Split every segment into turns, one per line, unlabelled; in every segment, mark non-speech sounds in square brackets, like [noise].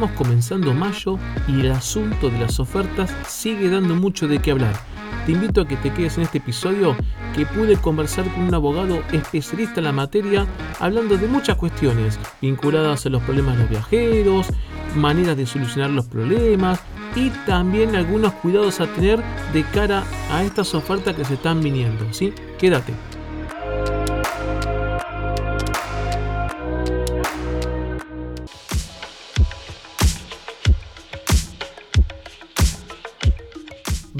Estamos comenzando mayo y el asunto de las ofertas sigue dando mucho de qué hablar. Te invito a que te quedes en este episodio que pude conversar con un abogado especialista en la materia hablando de muchas cuestiones vinculadas a los problemas de los viajeros, maneras de solucionar los problemas y también algunos cuidados a tener de cara a estas ofertas que se están viniendo. ¿sí? Quédate.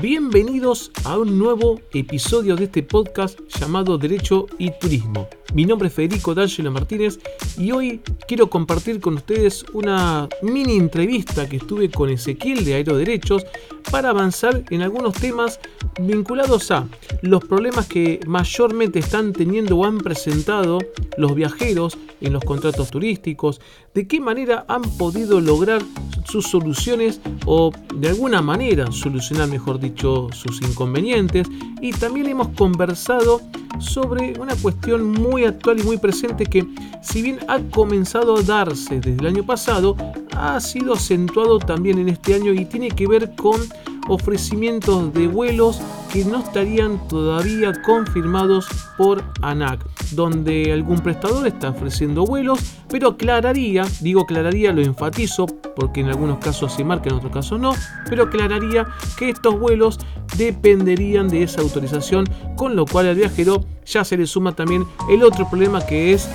Bienvenidos a un nuevo episodio de este podcast llamado Derecho y Turismo. Mi nombre es Federico D'Angelo Martínez y hoy quiero compartir con ustedes una mini entrevista que estuve con Ezequiel de Aeroderechos para avanzar en algunos temas vinculados a los problemas que mayormente están teniendo o han presentado los viajeros en los contratos turísticos, de qué manera han podido lograr sus soluciones o de alguna manera solucionar, mejor dicho, sus inconvenientes y también hemos conversado sobre una cuestión muy actual y muy presente que si bien ha comenzado a darse desde el año pasado, ha sido acentuado también en este año y tiene que ver con ofrecimientos de vuelos que no estarían todavía confirmados por ANAC, donde algún prestador está ofreciendo vuelos, pero aclararía, digo aclararía, lo enfatizo, porque en algunos casos se marca, en otros casos no, pero aclararía que estos vuelos dependerían de esa autorización, con lo cual al viajero ya se le suma también el otro problema que es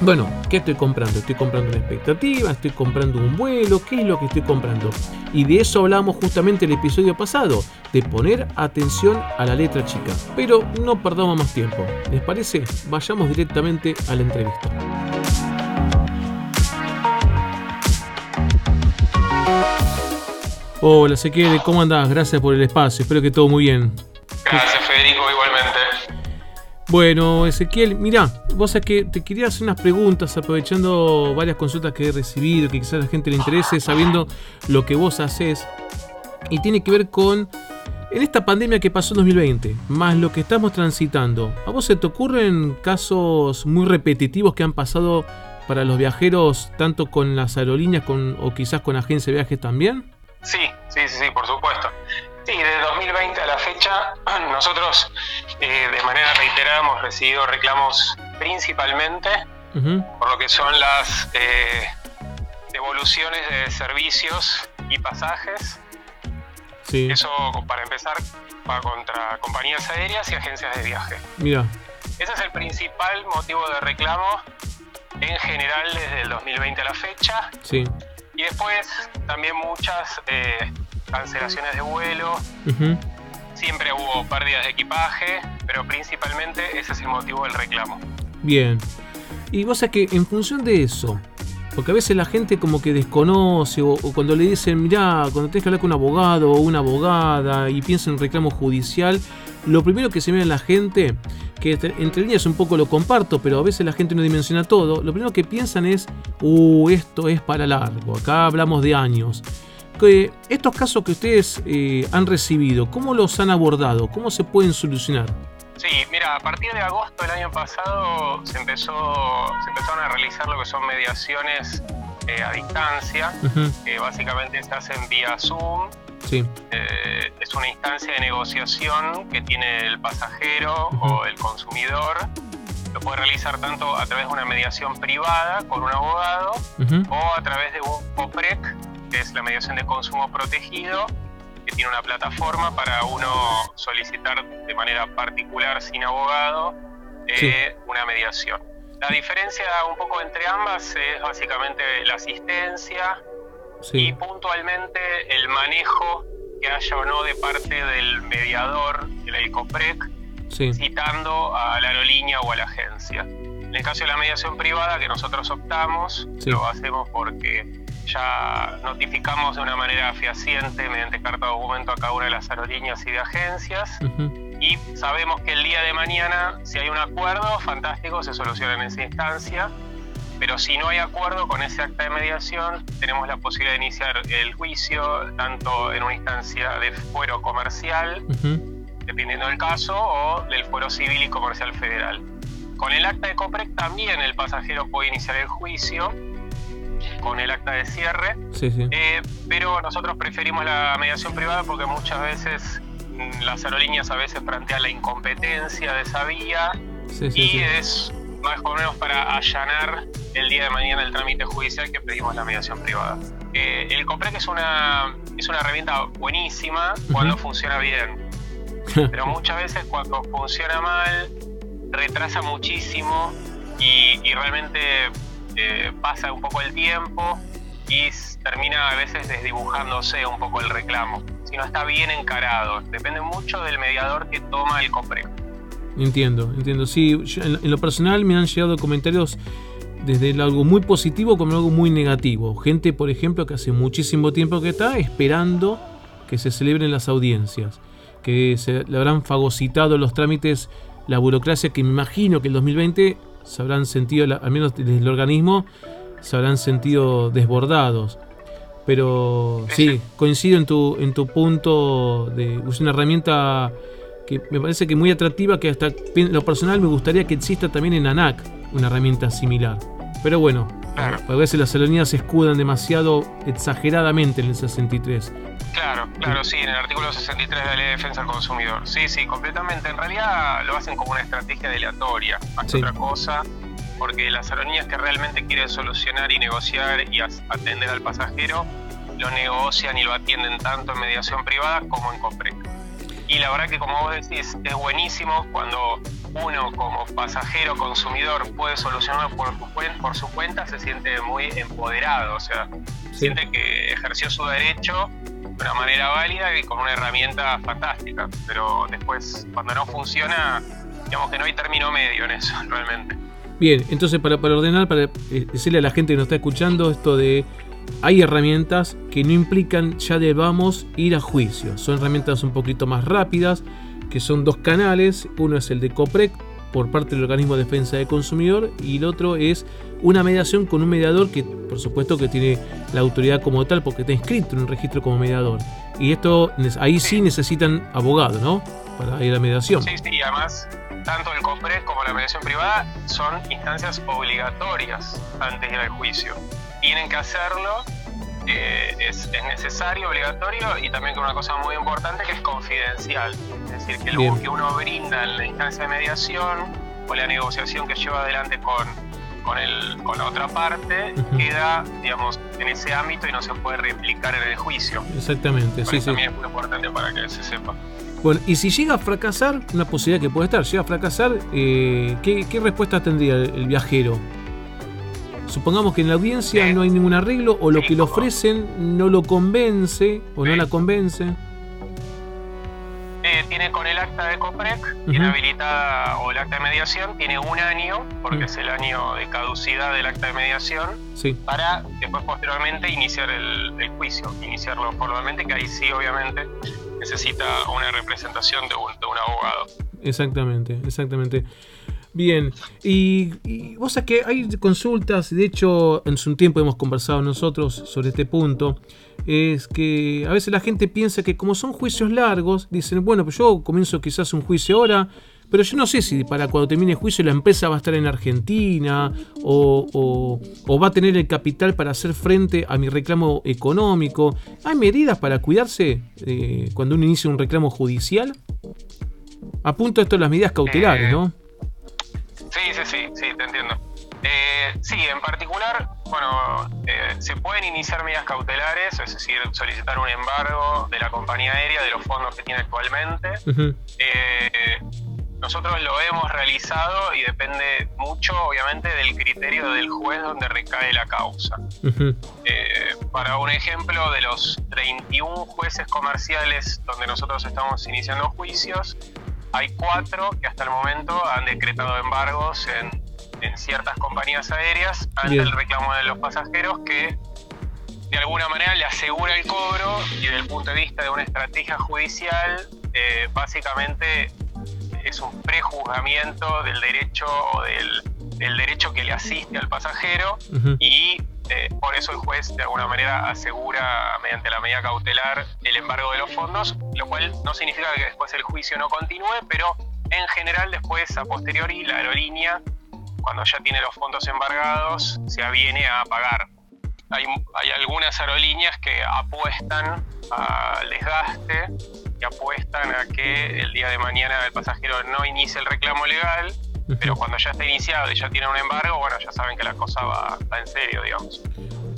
bueno, ¿qué estoy comprando? ¿Estoy comprando una expectativa? ¿Estoy comprando un vuelo? ¿Qué es lo que estoy comprando? Y de eso hablamos justamente el episodio pasado, de poner atención a la letra chica. Pero no perdamos más tiempo. ¿Les parece? Vayamos directamente a la entrevista. Hola Ezequiel, ¿cómo andás? Gracias por el espacio, espero que todo muy bien.
Gracias Federico, igualmente.
Bueno, Ezequiel, mira, vos sabés que te quería hacer unas preguntas aprovechando varias consultas que he recibido, que quizás a la gente le interese, sabiendo lo que vos haces. Y tiene que ver con, en esta pandemia que pasó en 2020, más lo que estamos transitando, ¿a vos se te ocurren casos muy repetitivos que han pasado para los viajeros, tanto con las aerolíneas con, o quizás con agencias de viajes también?
Sí, sí, sí, sí, por supuesto. Sí, de 2020 a la fecha, [clears throat] nosotros eh, de manera reiterada hemos recibido reclamos principalmente por lo que son las eh, devoluciones de servicios y pasajes.
Sí.
Eso para empezar va contra compañías aéreas y agencias de viaje.
Mira.
Ese es el principal motivo de reclamo en general desde el 2020 a la fecha.
Sí.
Y después también muchas eh, cancelaciones de vuelo. Siempre hubo pérdidas de equipaje, pero principalmente ese es el motivo del reclamo.
Bien. Y vos sabés que en función de eso, porque a veces la gente como que desconoce o, cuando le dicen, mirá, cuando tenés que hablar con un abogado o una abogada y piensa en reclamo judicial, lo primero que se ve en la gente, que entre líneas un poco lo comparto, pero a veces la gente no dimensiona todo, lo primero que piensan es, uh, esto es para largo, acá hablamos de años. Que estos casos que ustedes eh, han recibido, ¿cómo los han abordado? ¿Cómo se pueden solucionar?
Sí, mira, a partir de agosto del año pasado se empezó, se empezaron a realizar lo que son mediaciones eh, a distancia, que básicamente se hacen vía Zoom.
Sí.
Eh, es una instancia de negociación que tiene el pasajero o el consumidor. Lo puede realizar tanto a través de una mediación privada con un abogado o a través de un OPREC, que es la mediación de consumo protegido, que tiene una plataforma para uno solicitar de manera particular, sin abogado, eh, una mediación. La diferencia un poco entre ambas es básicamente la asistencia y puntualmente el manejo que haya o no de parte del mediador, el ECOPREC, citando a la aerolínea o a la agencia. En el caso de la mediación privada que nosotros optamos, lo hacemos porque ya notificamos de una manera fehaciente mediante carta de documento a cada una de las aerolíneas y de agencias. Y sabemos que el día de mañana, si hay un acuerdo, fantástico, se soluciona en esa instancia. Pero si no hay acuerdo con ese acta de mediación, tenemos la posibilidad de iniciar el juicio tanto en una instancia de fuero comercial, dependiendo del caso, o del fuero civil y comercial federal. Con el acta de COPREC también el pasajero puede iniciar el juicio con el acta de cierre.
Sí, sí.
Eh, pero nosotros preferimos la mediación privada porque muchas veces mm, las aerolíneas a veces plantean la incompetencia de esa vía y es más o menos para allanar el día de mañana el trámite judicial que pedimos la mediación privada. Eh, el COPREC es una, es una herramienta buenísima cuando funciona bien, [laughs] pero muchas veces cuando funciona mal retrasa muchísimo y, realmente eh, pasa un poco el tiempo y termina a veces desdibujándose un poco el reclamo, si no está bien encarado. Depende mucho del mediador que toma el COPREC.
Entiendo, entiendo. Sí, en, lo personal me han llegado comentarios desde algo muy positivo como algo muy negativo. Gente, por ejemplo, que hace muchísimo tiempo que está esperando que se celebren las audiencias, que se le habrán fagocitado los trámites, la burocracia que me imagino que el 2020 se habrán sentido, al menos desde el organismo, se habrán sentido desbordados. Pero sí, coincido en tu, en tu punto de usar una herramienta que me parece que muy atractiva, que hasta en lo personal me gustaría que exista también en ANAC una herramienta similar. Pero bueno, a veces las aerolíneas se escudan demasiado exageradamente en el 63.
Claro, claro, sí, en el artículo 63 de la Ley de Defensa del Consumidor. Sí, sí, completamente. En realidad lo hacen como una estrategia aleatoria, más otra cosa, porque las aerolíneas que realmente quieren solucionar y negociar y atender al pasajero, lo negocian y lo atienden tanto en mediación privada como en COPREC. Y la verdad que como vos decís, es buenísimo cuando uno como pasajero, consumidor, puede solucionarlo por, por su cuenta, se siente muy empoderado, o sea, siente que ejerció su derecho de una manera válida y con una herramienta fantástica. Pero después, cuando no funciona, digamos que no hay término medio en eso, [laughs] realmente.
Bien, entonces para, para ordenar, para eh, decirle a la gente que nos está escuchando esto de hay herramientas que no implican ya debamos ir a juicio. Son herramientas un poquito más rápidas, que son dos canales. Uno es el de COPREC por parte del Organismo de Defensa del Consumidor y el otro es una mediación con un mediador que por supuesto que tiene la autoridad como tal porque está inscrito en un registro como mediador. Y esto ahí sí necesitan abogado, ¿no? Para ir a mediación.
Sí, sí, y además tanto el COPREC como la mediación privada son instancias obligatorias antes de ir al juicio tienen que hacerlo, eh, es, necesario, obligatorio y también con una cosa muy importante que es confidencial. Es decir, que lo que uno brinda en la instancia de mediación o la negociación que lleva adelante con, con, el, con la otra parte queda, digamos, en ese ámbito y no se puede replicar en el juicio.
Exactamente, sí, sí.
También es muy importante para que se sepa.
Bueno, y si llega a fracasar, una posibilidad que puede estar, llega a fracasar, eh, ¿qué, ¿qué, respuesta tendría el viajero? Supongamos que en la audiencia no hay ningún arreglo o lo que le ofrecen no lo convence o no la convence.
Eh, tiene con el acta de COPREC, tiene habilitada, o el acta de mediación, tiene un año, porque es el año de caducidad del acta de mediación, para después posteriormente iniciar el, juicio, iniciarlo formalmente, que ahí sí obviamente necesita una representación de un, de un abogado.
Exactamente, exactamente. Bien, y, vos sabés que hay consultas, de hecho en su tiempo hemos conversado nosotros sobre este punto, es que a veces la gente piensa que como son juicios largos, dicen, bueno, pues yo comienzo quizás un juicio ahora, pero yo no sé si para cuando termine el juicio la empresa va a estar en Argentina o, va a tener el capital para hacer frente a mi reclamo económico. ¿Hay medidas para cuidarse eh, cuando uno inicia un reclamo judicial? Apunto esto a las medidas cautelares, ¿no?
Sí, sí, sí, sí, te entiendo. Eh, sí, en particular, bueno, eh, se pueden iniciar medidas cautelares, es decir, solicitar un embargo de la compañía aérea de los fondos que tiene actualmente. Eh, nosotros lo hemos realizado y depende mucho, obviamente, del criterio del juez donde recae la causa. para un ejemplo, de los 31 jueces comerciales donde nosotros estamos iniciando juicios, hay cuatro que hasta el momento han decretado embargos en, ciertas compañías aéreas ante el reclamo de los pasajeros que de alguna manera le asegura el cobro y desde el punto de vista de una estrategia judicial, eh, básicamente es un prejuzgamiento del derecho o del, derecho que le asiste al pasajero y eh, por eso el juez de alguna manera asegura mediante la medida cautelar el embargo de los fondos, lo cual no significa que después el juicio no continúe, pero en general después a posteriori la aerolínea, cuando ya tiene los fondos embargados, se aviene a pagar. hay, hay algunas aerolíneas que apuestan al desgaste, que apuestan a que el día de mañana el pasajero no inicie el reclamo legal, pero cuando ya está iniciado y ya tiene un embargo, bueno, ya saben que la cosa va, va en serio, digamos.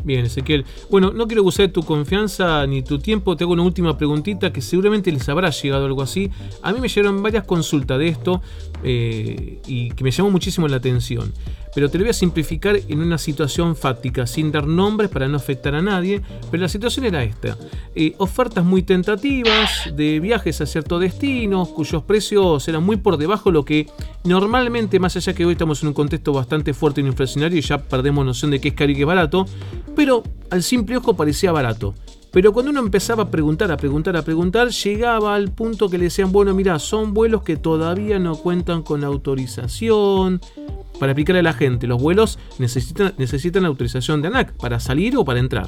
Bien, Ezequiel. Bueno, no quiero usar tu confianza ni tu tiempo. Te hago una última preguntita que seguramente les habrá llegado algo así. A mí me llegaron varias consultas de esto eh, y que me llamó muchísimo la atención. Pero te lo voy a simplificar en una situación fáctica, sin dar nombres para no afectar a nadie. Pero la situación era esta. Eh, ofertas muy tentativas de viajes a ciertos destinos, cuyos precios eran muy por debajo de lo que normalmente, más allá que hoy estamos en un contexto bastante fuerte y inflacionario y ya perdemos noción de qué es caro y qué es barato, pero al simple ojo parecía barato. Pero cuando uno empezaba a preguntar, a preguntar, a preguntar, llegaba al punto que le decían, bueno, mira, son vuelos que todavía no cuentan con autorización. Para explicarle a la gente, los vuelos necesitan, necesitan autorización de ANAC para salir o para entrar.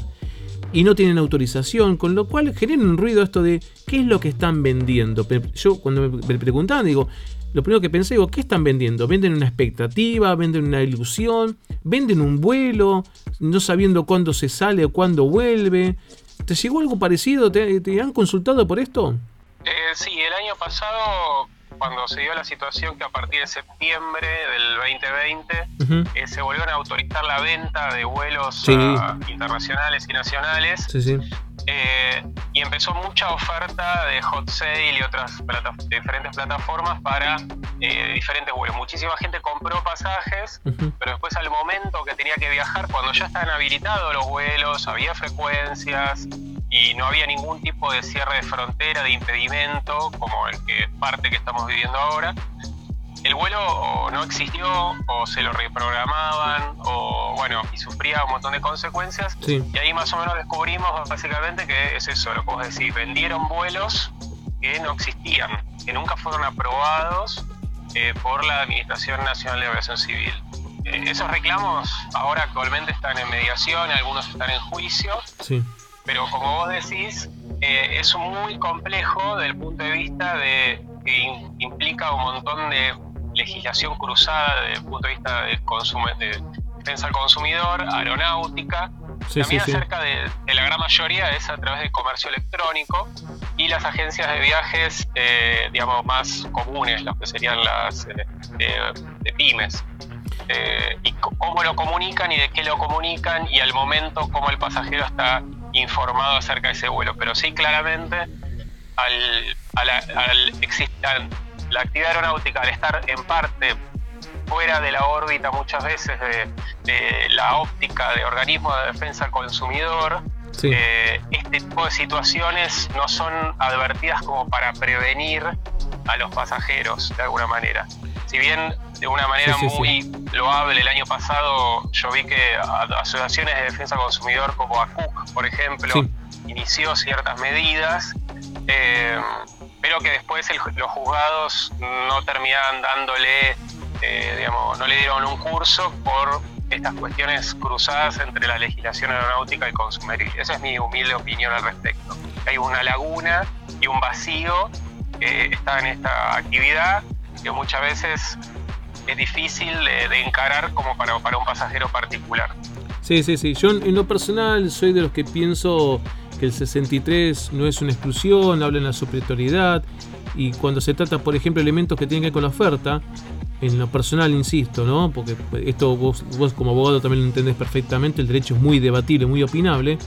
Y no tienen autorización, con lo cual genera un ruido esto de qué es lo que están vendiendo. Yo cuando me preguntaban, digo, lo primero que pensé, digo, ¿qué están vendiendo? ¿Venden una expectativa? ¿Venden una ilusión? ¿Venden un vuelo? No sabiendo cuándo se sale o cuándo vuelve. ¿Te llegó algo parecido? ¿Te, han consultado por esto?
Eh, sí, el año pasado, cuando se dio la situación que a partir de septiembre del 2020 eh, se volvieron a autorizar la venta de vuelos internacionales y nacionales. Sí, sí. Eh, y empezó mucha oferta de hot sale y otras diferentes plataformas para eh, diferentes vuelos. Muchísima gente compró pasajes, pero después al momento que tenía que viajar, cuando ya estaban habilitados los vuelos, había frecuencias y no había ningún tipo de cierre de frontera, de impedimento, como el que parte que estamos viviendo ahora, el vuelo o no existió o se lo reprogramaban o bueno, y sufría un montón de consecuencias. Y ahí más o menos descubrimos básicamente que es eso, lo que vos decís, vendieron vuelos que no existían, que nunca fueron aprobados eh, por la Administración Nacional de Aviación Civil. Eh, esos reclamos ahora actualmente están en mediación, algunos están en juicio, pero como vos decís, eh, es muy complejo desde el punto de vista de que implica un montón de legislación cruzada desde el punto de vista del consumo, de defensa al consumidor, aeronáutica. También acerca de, la gran mayoría es a través del comercio electrónico y las agencias de viajes, eh, digamos, más comunes, las que serían las eh, de pymes. Eh, y cómo lo comunican y de qué lo comunican y al momento cómo el pasajero está informado acerca de ese vuelo. Pero sí, claramente, al, al, al, la actividad aeronáutica, al estar en parte fuera de la órbita muchas veces de, la óptica de organismos de defensa al consumidor, eh, este tipo de situaciones no son advertidas como para prevenir a los pasajeros de alguna manera. Si bien de una manera muy loable el año pasado yo vi que asociaciones de defensa consumidor como ACUC, por ejemplo, inició ciertas medidas, eh, pero que después los juzgados no terminaban dándole, eh, digamos, no le dieron un curso por estas cuestiones cruzadas entre la legislación aeronáutica y consumeril. Esa es mi humilde opinión al respecto. Hay una laguna y un vacío que está en esta actividad que muchas veces es difícil de, encarar como para, para un pasajero particular.
Sí, sí, sí. Yo en lo personal soy de los que pienso que el 63 no es una exclusión, habla en la superioriedad y cuando se trata, por ejemplo, elementos que tienen que ver con la oferta, en lo personal insisto, ¿no? Porque esto vos, vos como abogado también lo entendés perfectamente, el derecho es muy debatible, muy opinable,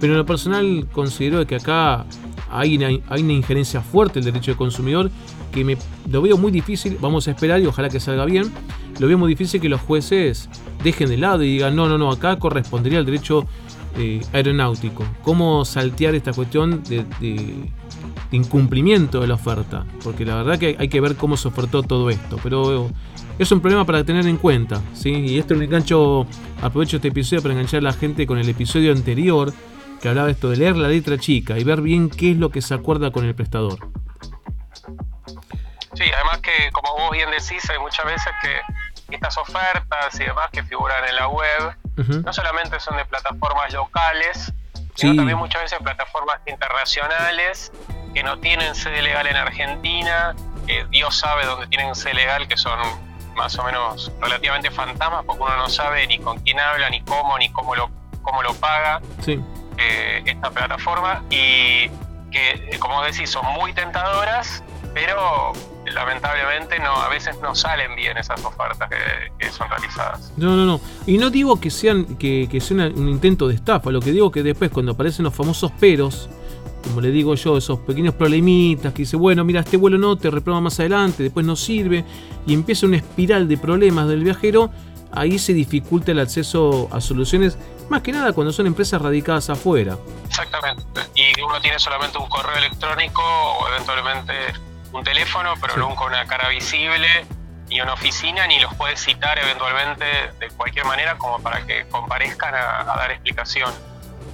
pero en lo personal considero que acá hay una, hay una injerencia fuerte del derecho del consumidor que me lo veo muy difícil, vamos a esperar y ojalá que salga bien, lo veo muy difícil que los jueces dejen de lado y digan, no, no, no, acá correspondería al derecho eh, aeronáutico. Cómo saltear esta cuestión de, incumplimiento de la oferta. Porque la verdad que hay que ver cómo se ofertó todo esto. Pero es un problema para tener en cuenta. ¿sí? Y esto lo engancho, aprovecho este episodio para enganchar a la gente con el episodio anterior que hablaba esto de leer la letra chica y ver bien qué es lo que se acuerda con el prestador.
Sí, además que como vos bien decís, hay muchas veces que estas ofertas y demás que figuran en la web no solamente son de plataformas locales, sino también muchas veces plataformas internacionales que no tienen sede legal en Argentina, que Dios sabe dónde tienen sede legal, que son más o menos relativamente fantasmas, porque uno no sabe ni con quién habla, ni cómo, ni cómo lo cómo lo paga eh, esta plataforma. Y que, como decís, son muy tentadoras, pero lamentablemente no, a veces no salen bien esas ofertas que, son realizadas.
No, no, no. Y no digo que sean que, que sea un intento de estafa, lo que digo que después cuando aparecen los famosos peros, como le digo yo, esos pequeños problemitas que dice, bueno, mira, este vuelo no, te reprograma más adelante, después no sirve, y empieza una espiral de problemas del viajero, ahí se dificulta el acceso a soluciones, más que nada cuando son empresas radicadas afuera.
Exactamente, y uno tiene solamente un correo electrónico o eventualmente un teléfono, pero nunca una cara visible, ni una oficina, ni los puede citar eventualmente de cualquier manera como para que comparezcan a, dar explicación.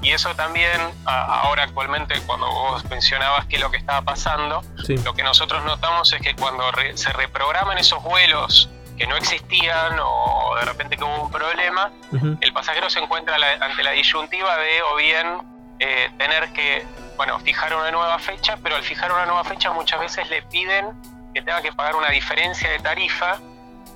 Y eso también, ahora actualmente, cuando vos mencionabas qué es lo que estaba pasando, lo que nosotros notamos es que cuando se reprograman esos vuelos que no existían o de repente que hubo un problema, el pasajero se encuentra ante la disyuntiva de o bien eh, tener que bueno, fijar una nueva fecha, pero al fijar una nueva fecha muchas veces le piden que tenga que pagar una diferencia de tarifa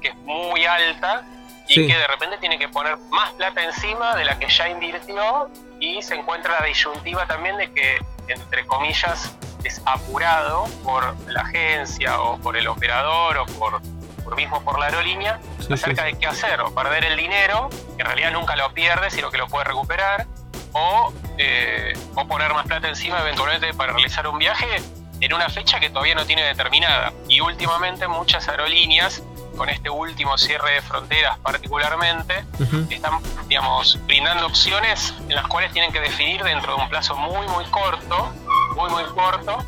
que es muy alta y que de repente tiene que poner más plata encima de la que ya invirtió y se encuentra la disyuntiva también de que, entre comillas, es apurado por la agencia o por el operador o por, por mismo por la aerolínea acerca de qué hacer, o perder el dinero, que en realidad nunca lo pierde, sino que lo puede recuperar, o, eh, o poner más plata encima eventualmente para realizar un viaje en una fecha que todavía no tiene determinada. Y últimamente muchas aerolíneas, con este último cierre de fronteras particularmente, están, digamos, brindando opciones en las cuales tienen que definir dentro de un plazo muy, muy corto, muy, muy corto,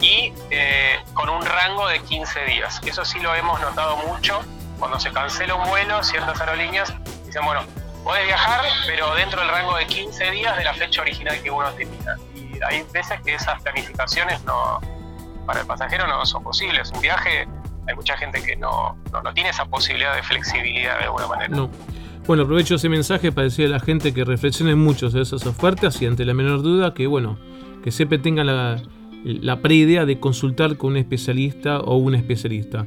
y eh, con un rango de 15 días. Eso sí lo hemos notado mucho. Cuando se cancela un vuelo, ciertas aerolíneas dicen, bueno, podés viajar, pero dentro del rango de 15 días de la fecha original que uno tenía. Y hay veces que esas planificaciones no, para el pasajero no son posibles. Un viaje, hay mucha gente que no, no, tiene esa posibilidad de flexibilidad de alguna manera.
No. Bueno, aprovecho ese mensaje para decirle a la gente que reflexione mucho sobre esas ofertas y ante la menor duda que, bueno, que siempre tengan la, la preidea de consultar con un especialista o un especialista.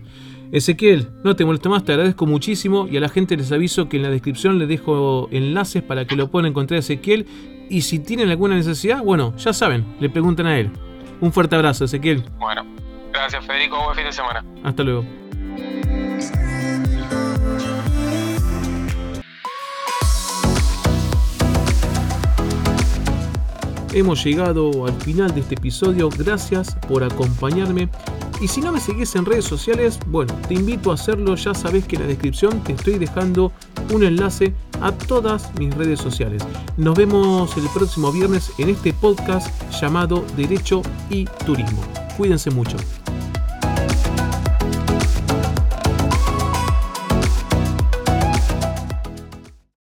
Ezequiel, no te molesto más, te agradezco muchísimo y a la gente les aviso que en la descripción les dejo enlaces para que lo puedan encontrar a Ezequiel y si tienen alguna necesidad, bueno, ya saben, le preguntan a él. Un fuerte abrazo, Ezequiel.
Bueno, gracias Federico, buen fin de semana.
Hasta luego. Hemos llegado al final de este episodio, gracias por acompañarme y si no me seguís en redes sociales, bueno, te invito a hacerlo, ya sabes que en la descripción te estoy dejando un enlace a todas mis redes sociales. Nos vemos el próximo viernes en este podcast llamado Derecho y Turismo. Cuídense mucho.